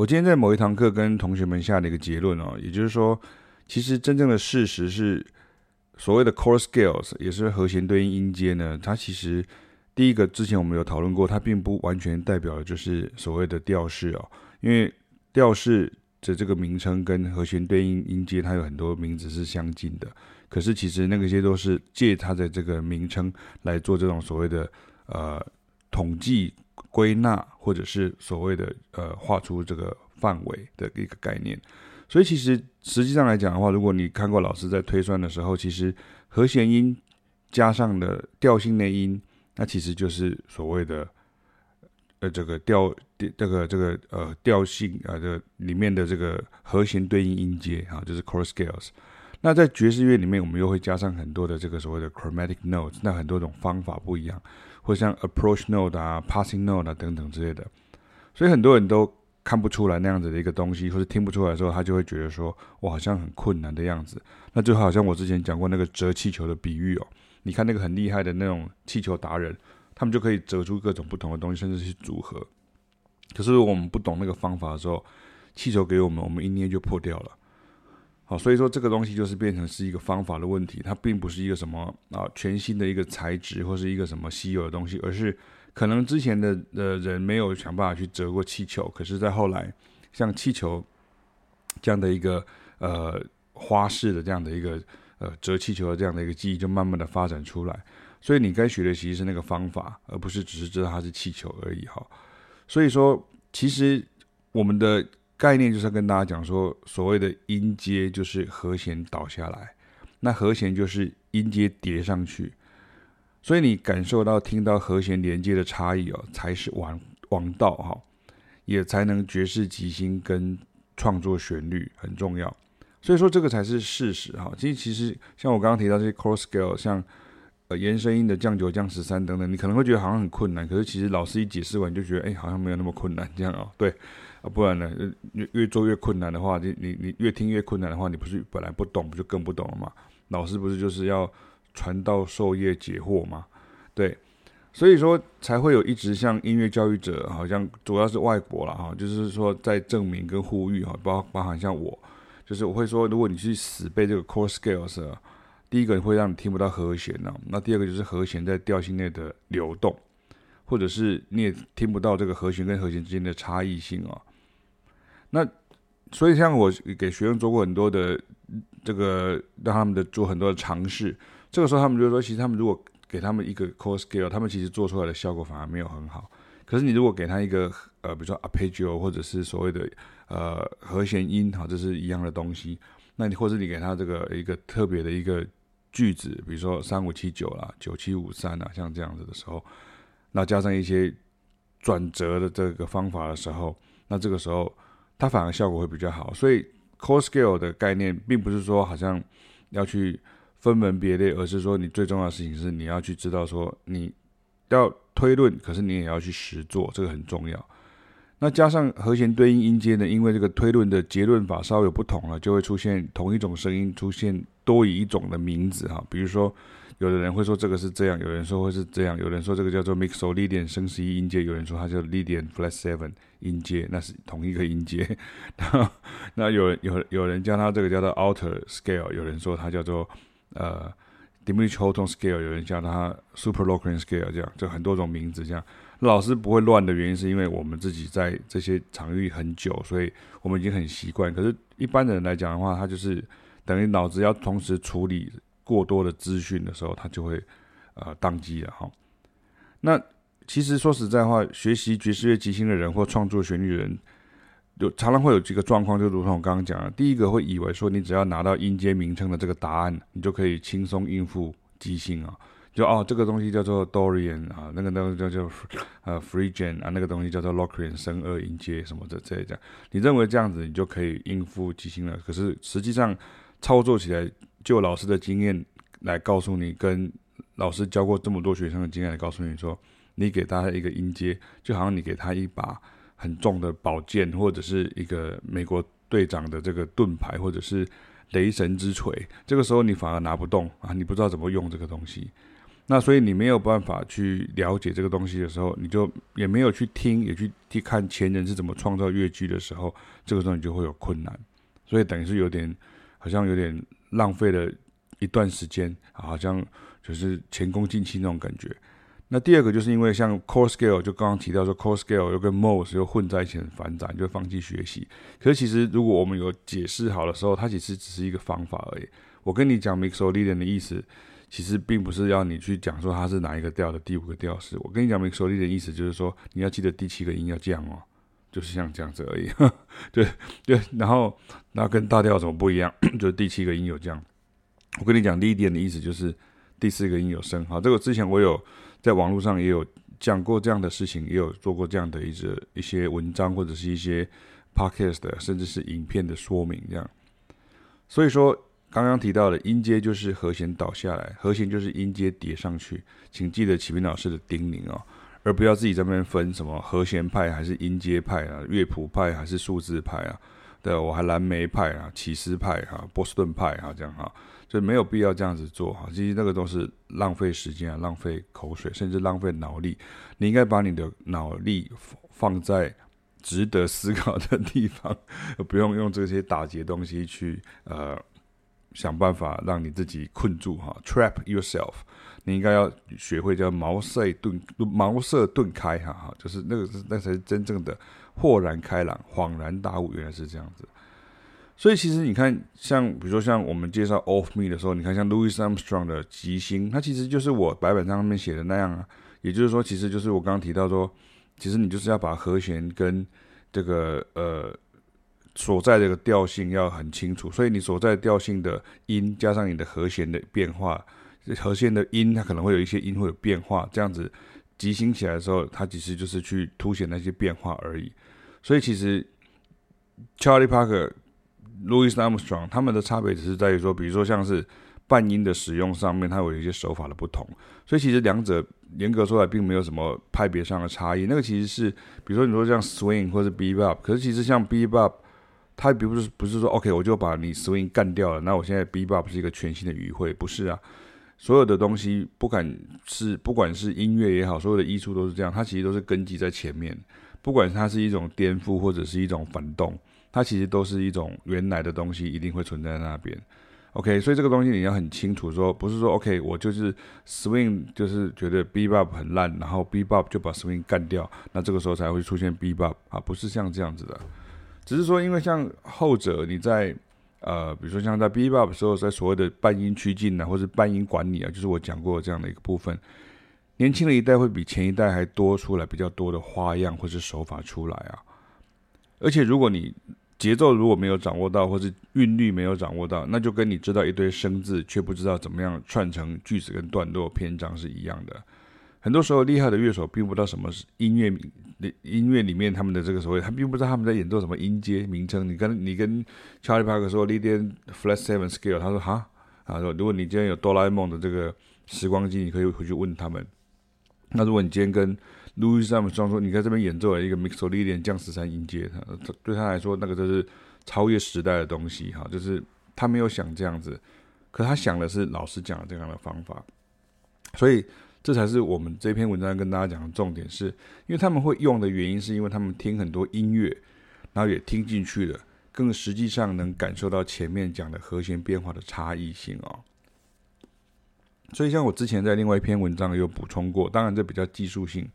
我今天在某一堂课跟同学们下了一个结论哦，也就是说，其实真正的事实是，所谓的 chord scales 也是和弦对应音阶呢，它其实第一个之前我们有讨论过，它并不完全代表的就是所谓的调式哦，因为调式的这个名称跟和弦对应音阶，它有很多名字是相近的，可是其实那个些都是借它的这个名称来做这种所谓的呃统计。归纳，或者是所谓的呃画出这个范围的一个概念，所以其实实际上来讲的话，如果你看过老师在推算的时候，其实和弦音加上的调性内音，那其实就是所谓的呃这个调这个这个呃调性啊这里面的这个和弦对应音阶啊，就是 chord scales。那在爵士乐里面，我们又会加上很多的这个所谓的 chromatic notes，那很多种方法不一样。或像 approach note 啊、passing note 啊等等之类的，所以很多人都看不出来那样子的一个东西，或者听不出来的时候，他就会觉得说，我好像很困难的样子。那就好像我之前讲过那个折气球的比喻哦，你看那个很厉害的那种气球达人，他们就可以折出各种不同的东西，甚至是组合。可是我们不懂那个方法的时候，气球给我们，我们一捏就破掉了。好，所以说这个东西就是变成是一个方法的问题，它并不是一个什么啊全新的一个材质或是一个什么稀有的东西，而是可能之前的的人没有想办法去折过气球，可是在后来像气球这样的一个呃花式的这样的一个呃折气球的这样的一个技艺就慢慢的发展出来，所以你该学的其实是那个方法，而不是只是知道它是气球而已哈。所以说，其实我们的。概念就是要跟大家讲说，所谓的音阶就是和弦倒下来，那和弦就是音阶叠上去，所以你感受到听到和弦连接的差异哦，才是王王道哈，也才能爵士即兴跟创作旋律很重要，所以说这个才是事实哈。其实其实像我刚刚提到这些 cross scale，像呃延伸音的降九降十三等等，你可能会觉得好像很困难，可是其实老师一解释完就觉得哎，好像没有那么困难这样哦，对。啊，不然呢？越越做越困难的话，你你你越听越困难的话，你不是本来不懂，不就更不懂了吗？老师不是就是要传道授业解惑吗？对，所以说才会有一直像音乐教育者，好像主要是外国了哈，就是说在证明跟呼吁哈，包包含像我，就是我会说，如果你去死背这个 chord scales，第一个会让你听不到和弦呢，那第二个就是和弦在调性内的流动，或者是你也听不到这个和弦跟和弦之间的差异性啊。那所以像我给学生做过很多的这个，让他们的做很多的尝试。这个时候他们就说，其实他们如果给他们一个 chord scale，他们其实做出来的效果反而没有很好。可是你如果给他一个呃，比如说 arpeggio 或者是所谓的呃和弦音，哈，这是一样的东西。那你或者你给他这个一个特别的一个句子，比如说三五七九啦，九七五三啊，像这样子的时候，那加上一些转折的这个方法的时候，那这个时候。它反而效果会比较好，所以 core scale 的概念并不是说好像要去分门别类，而是说你最重要的事情是你要去知道说你要推论，可是你也要去实做，这个很重要。那加上和弦对应音阶呢，因为这个推论的结论法稍有不同了，就会出现同一种声音出现多以一种的名字哈，比如说。有的人会说这个是这样，有人说会是这样，有人说这个叫做 Mixolydian 升十一音阶，有人说它叫 Lydian flat seven 音阶，那是同一个音阶。那那有有有人叫它这个叫做 Alter scale，有人说它叫做呃 diminished h o l t o n scale，有人叫它 Super Locrian scale，这样就很多种名字。这样老师不会乱的原因是因为我们自己在这些场域很久，所以我们已经很习惯。可是一般的人来讲的话，他就是等于脑子要同时处理。过多的资讯的时候，他就会呃宕机了哈。那其实说实在话，学习爵士乐即兴的人或创作旋律的人，有常常会有几个状况，就如同我刚刚讲的，第一个会以为说，你只要拿到音阶名称的这个答案，你就可以轻松应付即兴啊。就哦，这个东西叫做 Dorian 啊，那个那个叫叫呃 Phrygian 啊，那个东西叫做 Locrian 升二音阶什么的这这样，你认为这样子你就可以应付即兴了？可是实际上操作起来。就老师的经验来告诉你，跟老师教过这么多学生的经验来告诉你说，你给他一个音阶，就好像你给他一把很重的宝剑，或者是一个美国队长的这个盾牌，或者是雷神之锤。这个时候你反而拿不动啊，你不知道怎么用这个东西。那所以你没有办法去了解这个东西的时候，你就也没有去听，也去去看前人是怎么创造乐句的时候，这个时候你就会有困难。所以等于是有点，好像有点浪费了一段时间，好像就是前功尽弃那种感觉。那第二个就是因为像 core scale，就刚刚提到说 core scale 又跟 modes 又混在一起很繁杂，就放弃学习。可是其实如果我们有解释好的时候，它其实只是一个方法而已。我跟你讲 mixolydian 的意思，其实并不是要你去讲说它是哪一个调的第五个调式。我跟你讲 mixolydian 的意思就是说，你要记得第七个音要降哦，就是像这样子而已。对对，然后那跟大调怎么不一样？就是第七个音有降。我跟你讲第一点的意思就是第四个音有升。好，这个之前我有。在网络上也有讲过这样的事情，也有做过这样的一些一些文章或者是一些 podcast，甚至是影片的说明这样。所以说，刚刚提到的音阶就是和弦倒下来，和弦就是音阶叠上去，请记得启明老师的叮咛哦，而不要自己在那边分什么和弦派还是音阶派啊，乐谱派还是数字派啊。对，我还蓝莓派啊，起司派哈，波士顿派哈，这样哈，就没有必要这样子做哈。其实那个都是浪费时间啊，浪费口水，甚至浪费脑力。你应该把你的脑力放在值得思考的地方，不用用这些打结东西去呃想办法让你自己困住哈，trap yourself。你应该要学会叫茅塞顿茅塞顿开哈哈，就是那个那才是真正的。豁然开朗，恍然大悟，原来是这样子。所以其实你看，像比如说像我们介绍 Off Me 的时候，你看像 Louis Armstrong 的即兴，它其实就是我白板上面写的那样啊。也就是说，其实就是我刚刚提到说，其实你就是要把和弦跟这个呃所在这个调性要很清楚。所以你所在调性的音加上你的和弦的变化，和弦的音它可能会有一些音会有变化，这样子即兴起来的时候，它其实就是去凸显那些变化而已。所以其实，Charlie Parker、Louis Armstrong 他们的差别只是在于说，比如说像是半音的使用上面，它有一些手法的不同。所以其实两者严格说来，并没有什么派别上的差异。那个其实是，比如说你说像 Swing 或者 Bebop，可是其实像 Bebop，它并不是不是说 OK，我就把你 Swing 干掉了，那我现在 Bebop 是一个全新的语汇，不是啊。所有的东西，不管是不管是音乐也好，所有的艺术都是这样，它其实都是根基在前面。不管它是一种颠覆或者是一种反动，它其实都是一种原来的东西，一定会存在那边。OK，所以这个东西你要很清楚，说不是说 OK，我就是 swing，就是觉得 bebop 很烂，然后 bebop 就把 swing 干掉，那这个时候才会出现 bebop 啊，不是像这样子的。只是说，因为像后者，你在呃，比如说像在 bebop 时候，在所谓的半音趋近啊，或者半音管理啊，就是我讲过这样的一个部分。年轻的一代会比前一代还多出来比较多的花样或是手法出来啊，而且如果你节奏如果没有掌握到，或是韵律没有掌握到，那就跟你知道一堆生字却不知道怎么样串成句子跟段落篇章是一样的。很多时候厉害的乐手并不知道什么是音乐音乐里面他们的这个所谓，他并不知道他们在演奏什么音阶名称。你跟你跟 Charlie Parker 说 Lydian Flat Seven Scale，他说哈，他说如果你今天有哆啦 A 梦的这个时光机，你可以回去问他们。那如果你今天跟 Louis Sam 装说，你在这边演奏了一个 Mixolydian 降十三音阶，他对他来说那个就是超越时代的东西哈，就是他没有想这样子，可他想的是老师讲的这样的方法，所以这才是我们这篇文章跟大家讲的重点是，因为他们会用的原因，是因为他们听很多音乐，然后也听进去了，更实际上能感受到前面讲的和弦变化的差异性哦。所以，像我之前在另外一篇文章有补充过，当然这比较技术性，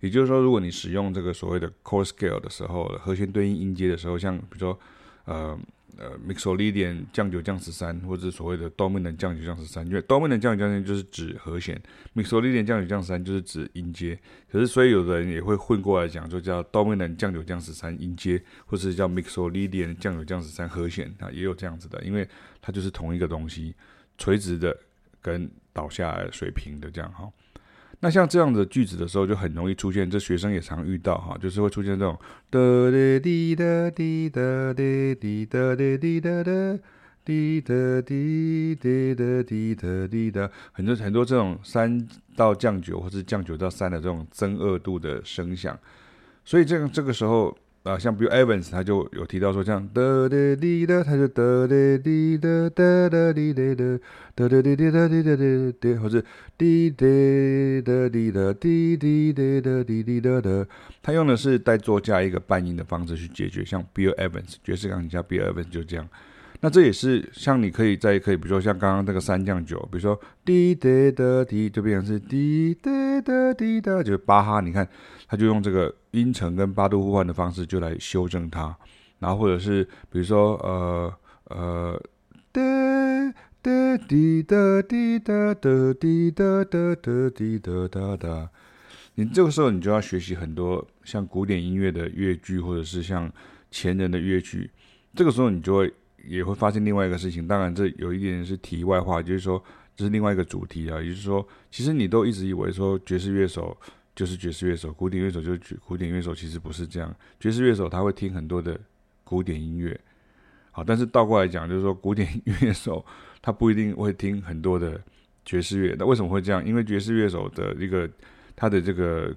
也就是说，如果你使用这个所谓的 chord scale 的时候，和弦对应音阶的时候，像比如说，呃呃，Mixolydian 降九降十三，或者所谓的 Dominant 降九降十三，因为 Dominant 降九降十三就是指和弦，Mixolydian 降九降十三就是指音阶。可是，所以有的人也会混过来讲，就叫 Dominant 降九降十三音阶，或是叫 Mixolydian 降九降十三和弦啊，也有这样子的，因为它就是同一个东西，垂直的跟倒下来水平的这样哈，那像这样的句子的时候，就很容易出现，这学生也常遇到哈，就是会出现这种哒哒滴哒滴哒哒滴哒滴滴哒哒滴哒滴哒哒滴哒滴哒，很多很多这种三到降九或是降九到三的这种增二度的声响，所以这个这个时候啊，像比如 Evans，他就有提到说，像哒哒滴哒，他就哒哒滴哒哒哒滴的哒哒哒滴滴哒滴哒滴滴，或者滴滴哒滴哒滴滴哒哒滴滴哒哒，他用的是带作加一个半音的方式去解决，像 Bill Evans 爵士钢琴家 Bill Evans 就这样。那这也是像你可以再可以，比如说像刚刚这个三降九，比如说滴哒的滴，就变成是滴哒的滴哒，就是巴哈，你看他就用这个音程跟八度互换的方式就来修正它，然后或者是比如说呃呃哒哒滴哒滴哒哒滴哒哒哒滴哒哒哒，你这个时候你就要学习很多像古典音乐的乐句，或者是像前人的乐句，这个时候你就会。也会发现另外一个事情，当然这有一点是题外话，就是说这是另外一个主题啊，也就是说，其实你都一直以为说爵士乐手就是爵士乐手，古典乐手就是古典乐手，其实不是这样。爵士乐手他会听很多的古典音乐，好，但是倒过来讲，就是说古典乐手他不一定会听很多的爵士乐。那为什么会这样？因为爵士乐手的一个他的这个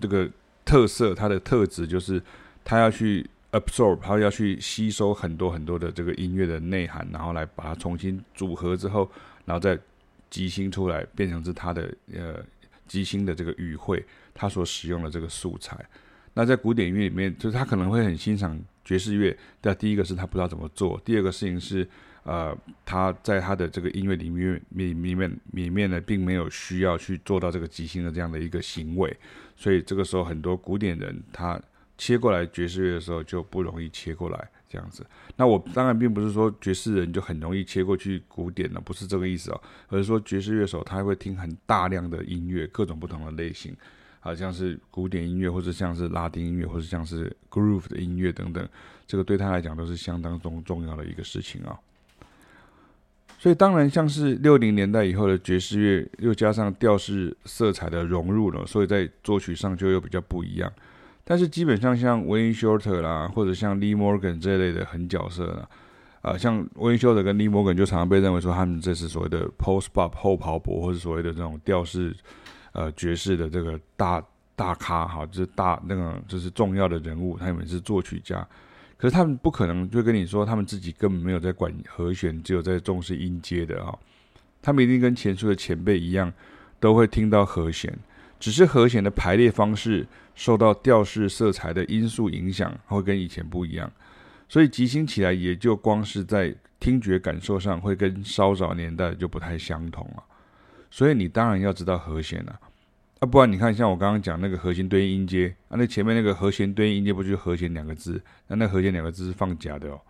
这个特色，他的特质就是他要去。absorb，他要去吸收很多很多的这个音乐的内涵，然后来把它重新组合之后，然后再即兴出来，变成是他的呃即兴的这个语汇，他所使用的这个素材。那在古典音乐里面，就是他可能会很欣赏爵士乐，但第一个是他不知道怎么做，第二个事情是呃他在他的这个音乐里面里里面里面呢，并没有需要去做到这个即兴的这样的一个行为，所以这个时候很多古典人他。切过来爵士乐的时候就不容易切过来这样子。那我当然并不是说爵士人就很容易切过去古典了，不是这个意思哦，而是说爵士乐手他会听很大量的音乐，各种不同的类型，好像是古典音乐，或者像是拉丁音乐，或者像是 groove 的音乐等等，这个对他来讲都是相当重重要的一个事情啊。所以当然像是六零年代以后的爵士乐，又加上调式色彩的融入了，所以在作曲上就又比较不一样。但是基本上像 Wayne Shorter 啦，或者像 Lee Morgan 这类的狠角色啦，啊，像 Wayne Shorter 跟 Lee Morgan 就常常被认为说他们这是所谓的 Post Bop 后跑步，或者所谓的这种调式呃爵士的这个大大咖哈，就是大那个就是重要的人物，他们是作曲家，可是他们不可能就跟你说他们自己根本没有在管和弦，只有在重视音阶的哈，他们一定跟前述的前辈一样，都会听到和弦。只是和弦的排列方式受到调式色彩的因素影响，会跟以前不一样，所以即兴起来也就光是在听觉感受上会跟稍早年代就不太相同了。所以你当然要知道和弦了，啊，不然你看像我刚刚讲那个和弦对应音阶啊，那前面那个和弦对应音阶不就和弦两个字？那那和弦两个字是放假的哦，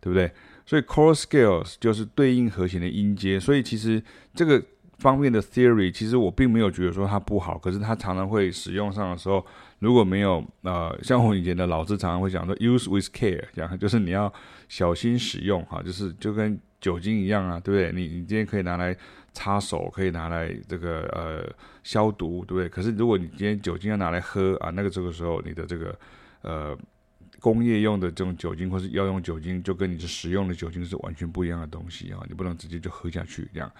对不对？所以 chord scales 就是对应和弦的音阶，所以其实这个。方面的 theory，其实我并没有觉得说它不好，可是它常常会使用上的时候，如果没有呃，像我以前的老师常常会讲说 use with care，讲就是你要小心使用哈，就是就跟酒精一样啊，对不对？你你今天可以拿来擦手，可以拿来这个呃消毒，对不对？可是如果你今天酒精要拿来喝啊，那个这个时候你的这个呃工业用的这种酒精或是药用酒精，就跟你是食用的酒精是完全不一样的东西啊，你不能直接就喝下去这样。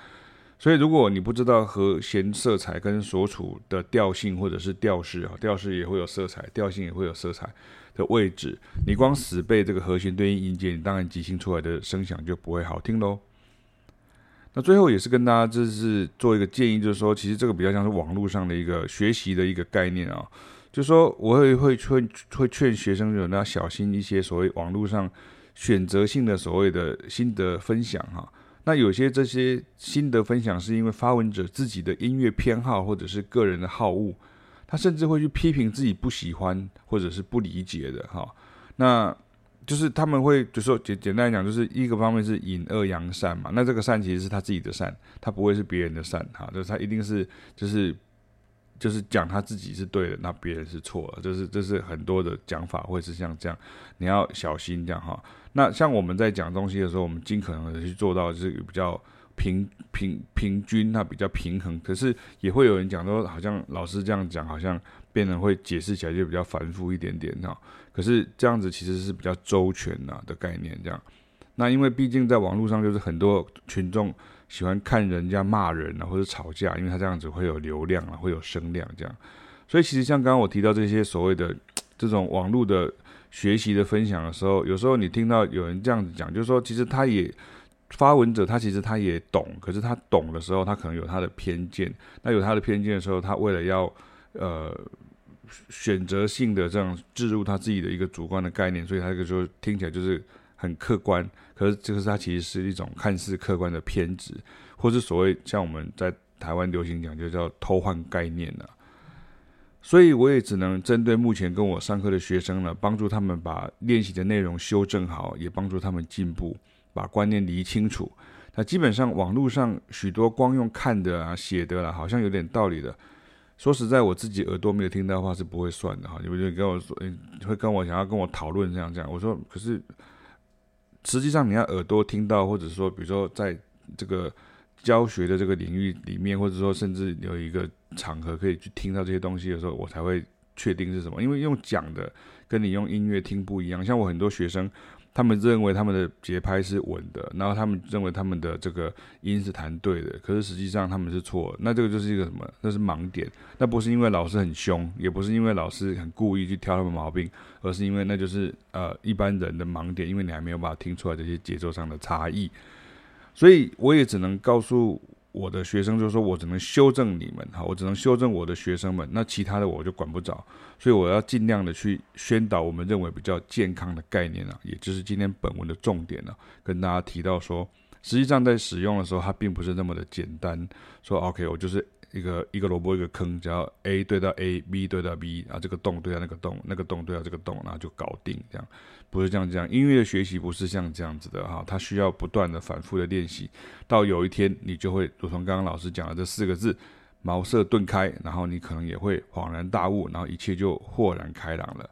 所以，如果你不知道和弦色彩跟所处的调性或者是调式啊，调式也会有色彩，调性也会有色彩的位置，你光死背这个和弦对应音阶，你当然即兴出来的声响就不会好听喽。那最后也是跟大家就是做一个建议，就是说，其实这个比较像是网络上的一个学习的一个概念啊，就是说我会会劝会劝学生就那小心一些所谓网络上选择性的所谓的心得分享哈。那有些这些心得分享，是因为发文者自己的音乐偏好或者是个人的好恶，他甚至会去批评自己不喜欢或者是不理解的哈。那就是他们会就说简简单来讲，就是一个方面是引恶扬善嘛。那这个善其实是他自己的善，他不会是别人的善哈，就是他一定是就是就是讲他自己是对的，那别人是错的，就是这是很多的讲法会是像这样，你要小心这样哈。那像我们在讲东西的时候，我们尽可能的去做到就是比较平平平均，那比较平衡。可是也会有人讲说，好像老师这样讲，好像变得会解释起来就比较繁复一点点哈。可是这样子其实是比较周全呐的概念这样。那因为毕竟在网络上就是很多群众喜欢看人家骂人啊或者吵架，因为他这样子会有流量啊，会有声量这样。所以其实像刚刚我提到这些所谓的 这种网络的学习的分享的时候，有时候你听到有人这样子讲，就是说其实他也发文者，他其实他也懂，可是他懂的时候，他可能有他的偏见。那有他的偏见的时候，他为了要呃选择性的这样置入他自己的一个主观的概念，所以他这个就听起来就是很客观。可是这个是它其实是一种看似客观的偏执，或是所谓像我们在台湾流行讲就叫偷换概念呢、所以我也只能针对目前跟我上课的学生呢，帮助他们把练习的内容修正好，也帮助他们进步，把观念理清楚。那基本上网络上许多光用看的啊、写的啦、好像有点道理的。说实在，我自己耳朵没有听到的话是不会算的哈。你们就跟我说，你会跟我想要跟我讨论这样这样。我说，可是实际上你要耳朵听到，或者说，比如说在这个。教学的这个领域里面，或者说甚至有一个场合可以去听到这些东西的时候，我才会确定是什么。因为用讲的跟你用音乐听不一样。像我很多学生，他们认为他们的节拍是稳的，然后他们认为他们的这个音是弹对的，可是实际上他们是错。那这个就是一个什么？那是盲点。那不是因为老师很凶，也不是因为老师很故意去挑他们毛病，而是因为那就是呃一般人的盲点，因为你还没有办法听出来这些节奏上的差异。所以我也只能告诉我的学生，就说我只能修正你们，哈，我只能修正我的学生们，那其他的我就管不着。所以我要尽量的去宣导我们认为比较健康的概念啊，也就是今天本文的重点啊，跟大家提到说，实际上在使用的时候，它并不是那么的简单。说 OK，我就是。一个一个萝卜一个坑，只要 A 对到 A，B 对到 B，然后，这个洞对到那个洞，那个洞对到这个洞，然后就搞定。这样不是这样这样，音乐的学习不是像这样子的哈，它需要不断的反复的练习，到有一天你就会如同刚刚老师讲的这四个字，茅塞顿开，然后你可能也会恍然大悟，然后一切就豁然开朗了。